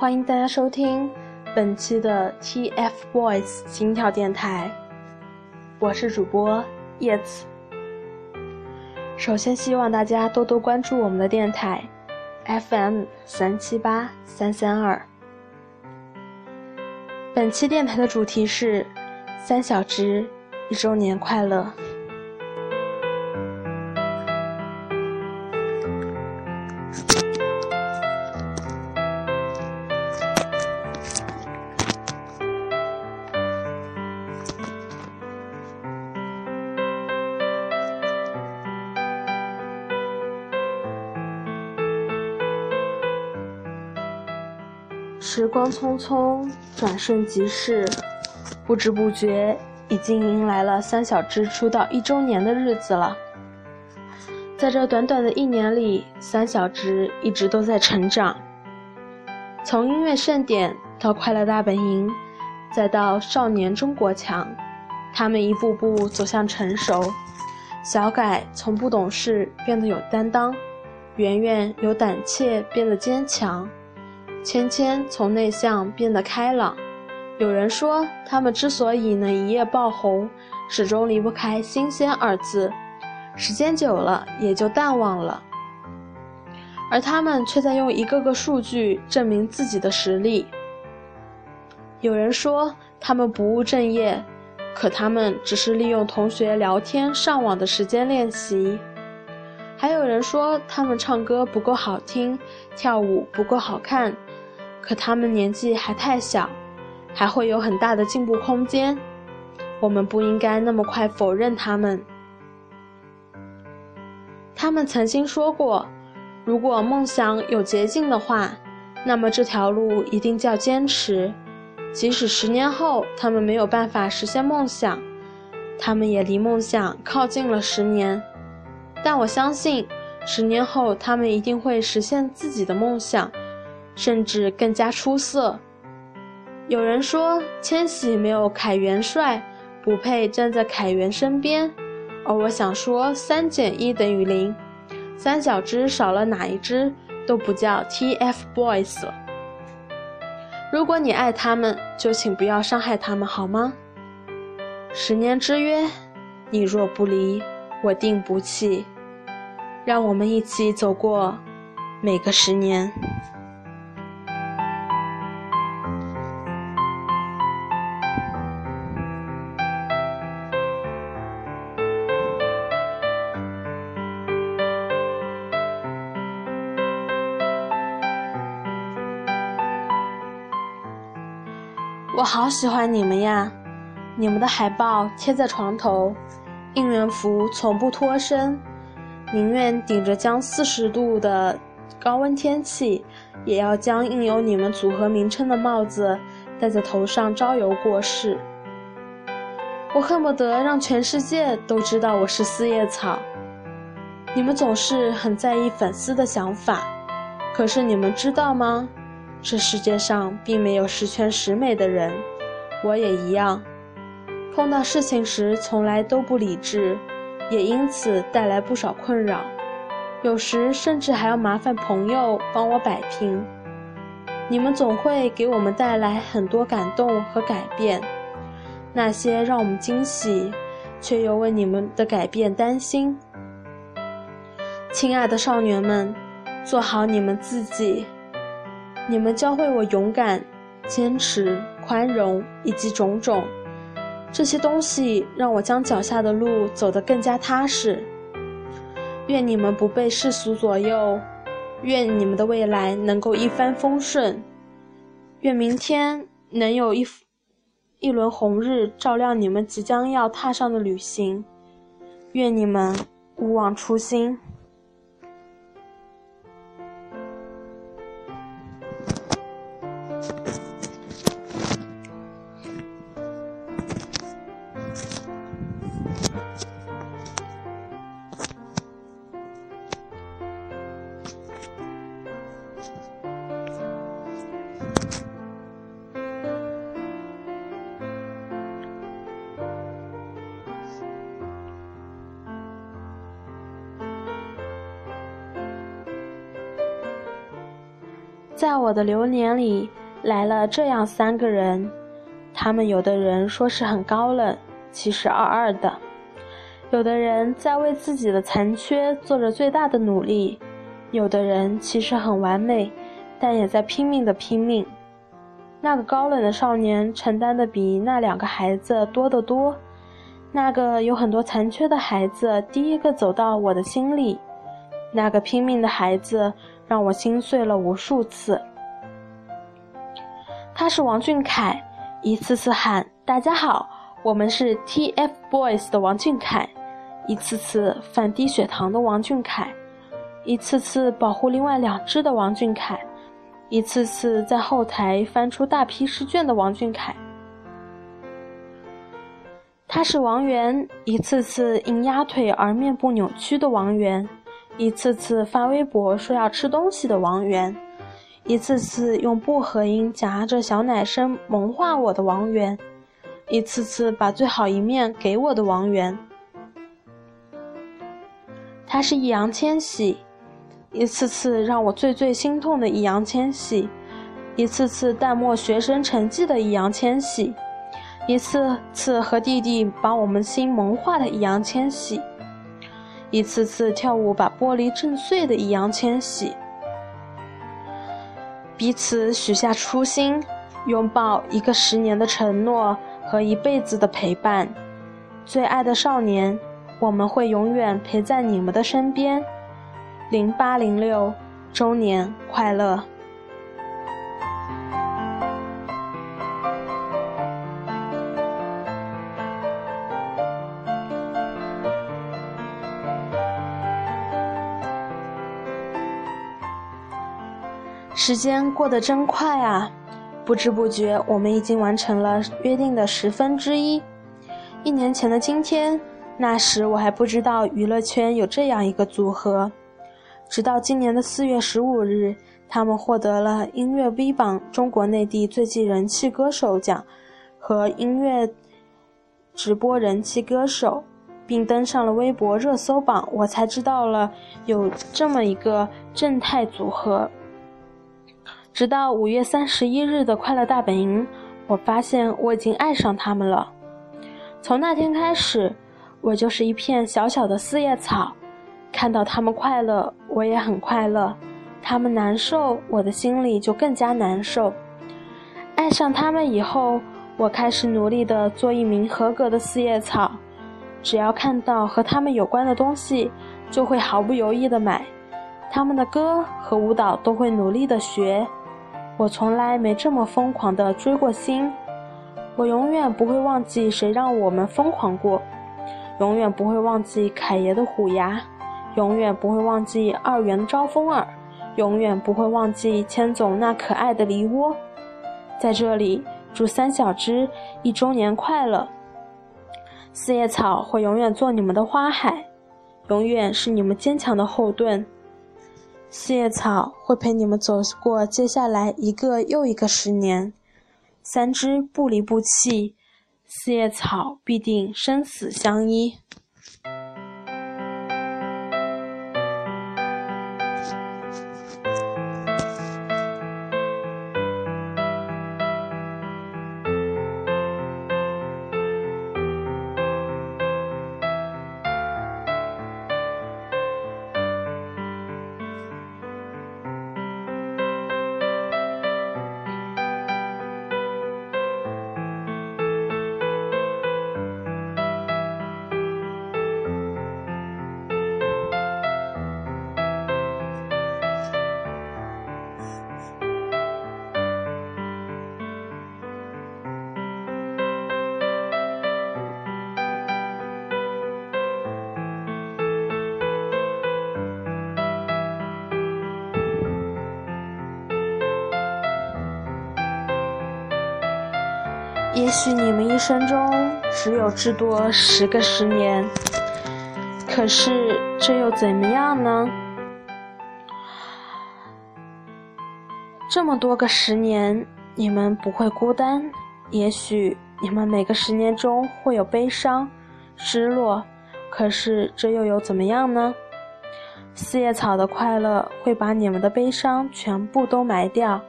欢迎大家收听本期的 TFBOYS 心跳电台，我是主播叶子。首先，希望大家多多关注我们的电台 FM 三七八三三二。本期电台的主题是三小只一周年快乐。时光匆匆，转瞬即逝，不知不觉已经迎来了三小只出道一周年的日子了。在这短短的一年里，三小只一直都在成长。从音乐盛典到快乐大本营，再到少年中国强，他们一步步走向成熟。小改从不懂事变得有担当，圆圆由胆怯变得坚强。芊芊从内向变得开朗，有人说他们之所以能一夜爆红，始终离不开“新鲜”二字，时间久了也就淡忘了。而他们却在用一个个数据证明自己的实力。有人说他们不务正业，可他们只是利用同学聊天、上网的时间练习。还有人说他们唱歌不够好听，跳舞不够好看。可他们年纪还太小，还会有很大的进步空间。我们不应该那么快否认他们。他们曾经说过，如果梦想有捷径的话，那么这条路一定叫坚持。即使十年后他们没有办法实现梦想，他们也离梦想靠近了十年。但我相信，十年后他们一定会实现自己的梦想。甚至更加出色。有人说，千玺没有凯元帅，不配站在凯元身边。而我想说，三减一等于零，三小只少了哪一只都不叫 TFBOYS 了。如果你爱他们，就请不要伤害他们，好吗？十年之约，你若不离，我定不弃。让我们一起走过每个十年。我好喜欢你们呀！你们的海报贴在床头，应援服从不脱身，宁愿顶着将四十度的高温天气，也要将印有你们组合名称的帽子戴在头上招摇过市。我恨不得让全世界都知道我是四叶草。你们总是很在意粉丝的想法，可是你们知道吗？这世界上并没有十全十美的人，我也一样。碰到事情时从来都不理智，也因此带来不少困扰。有时甚至还要麻烦朋友帮我摆平。你们总会给我们带来很多感动和改变，那些让我们惊喜，却又为你们的改变担心。亲爱的少年们，做好你们自己。你们教会我勇敢、坚持、宽容以及种种这些东西，让我将脚下的路走得更加踏实。愿你们不被世俗左右，愿你们的未来能够一帆风顺，愿明天能有一一轮红日照亮你们即将要踏上的旅行，愿你们勿忘初心。在我的流年里来了这样三个人，他们有的人说是很高冷，其实二二的；有的人在为自己的残缺做着最大的努力；有的人其实很完美，但也在拼命的拼命。那个高冷的少年承担的比那两个孩子多得多。那个有很多残缺的孩子第一个走到我的心里，那个拼命的孩子让我心碎了无数次。他是王俊凯，一次次喊“大家好，我们是 TFBOYS” 的王俊凯，一次次犯低血糖的王俊凯，一次次保护另外两只的王俊凯，一次次在后台翻出大批试卷的王俊凯。他是王源，一次次因压腿而面部扭曲的王源，一次次发微博说要吃东西的王源，一次次用薄荷音夹着小奶声萌化我的王源，一次次把最好一面给我的王源。他是易烊千玺，一次次让我最最心痛的易烊千玺，一次次淡漠学生成绩的易烊千玺。一次次和弟弟把我们心萌化的易烊千玺，一次次跳舞把玻璃震碎的易烊千玺，彼此许下初心，拥抱一个十年的承诺和一辈子的陪伴。最爱的少年，我们会永远陪在你们的身边。零八零六周年快乐！时间过得真快啊！不知不觉，我们已经完成了约定的十分之一。一年前的今天，那时我还不知道娱乐圈有这样一个组合。直到今年的四月十五日，他们获得了音乐 V 榜中国内地最具人气歌手奖和音乐直播人气歌手，并登上了微博热搜榜。我才知道了有这么一个正太组合。直到五月三十一日的快乐大本营，我发现我已经爱上他们了。从那天开始，我就是一片小小的四叶草，看到他们快乐，我也很快乐；他们难受，我的心里就更加难受。爱上他们以后，我开始努力的做一名合格的四叶草，只要看到和他们有关的东西，就会毫不犹豫的买，他们的歌和舞蹈都会努力的学。我从来没这么疯狂的追过星，我永远不会忘记谁让我们疯狂过，永远不会忘记凯爷的虎牙，永远不会忘记二元的招风耳，永远不会忘记千总那可爱的梨窝。在这里，祝三小只一周年快乐！四叶草会永远做你们的花海，永远是你们坚强的后盾。四叶草会陪你们走过接下来一个又一个十年，三只不离不弃，四叶草必定生死相依。也许你们一生中只有至多十个十年，可是这又怎么样呢？这么多个十年，你们不会孤单。也许你们每个十年中会有悲伤、失落，可是这又有怎么样呢？四叶草的快乐会把你们的悲伤全部都埋掉。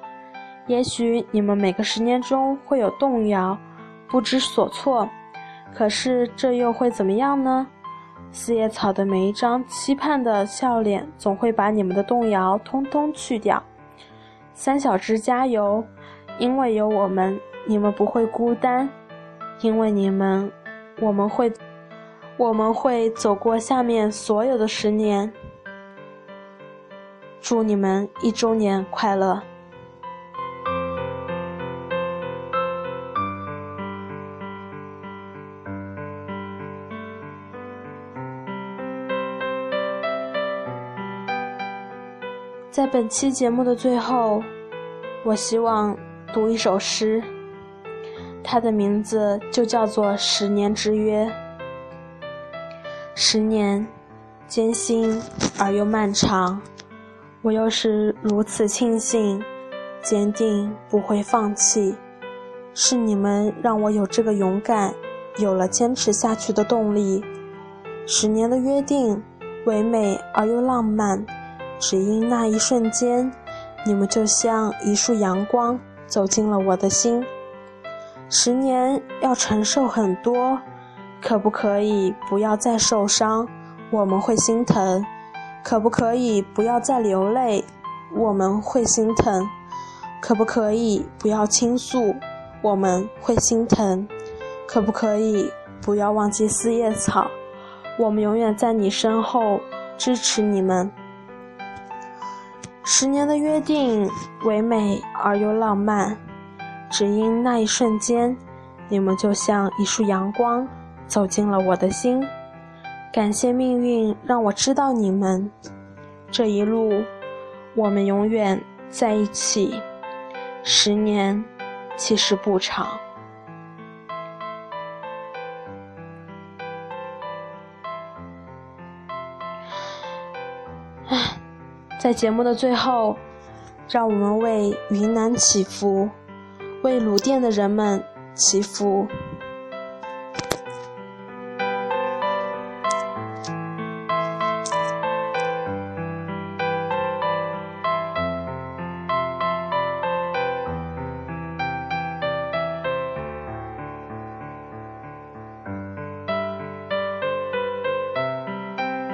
也许你们每个十年中会有动摇，不知所措，可是这又会怎么样呢？四叶草的每一张期盼的笑脸，总会把你们的动摇通通去掉。三小只加油，因为有我们，你们不会孤单；因为你们，我们会，我们会走过下面所有的十年。祝你们一周年快乐！在本期节目的最后，我希望读一首诗，它的名字就叫做《十年之约》。十年，艰辛而又漫长，我又是如此庆幸，坚定不会放弃。是你们让我有这个勇敢，有了坚持下去的动力。十年的约定，唯美而又浪漫。只因那一瞬间，你们就像一束阳光走进了我的心。十年要承受很多，可不可以不要再受伤？我们会心疼。可不可以不要再流泪？我们会心疼。可不可以不要倾诉？我们会心疼。可不可以不要忘记四叶草？我们永远在你身后支持你们。十年的约定，唯美而又浪漫，只因那一瞬间，你们就像一束阳光，走进了我的心。感谢命运让我知道你们，这一路，我们永远在一起。十年，其实不长。在节目的最后，让我们为云南祈福，为鲁甸的人们祈福。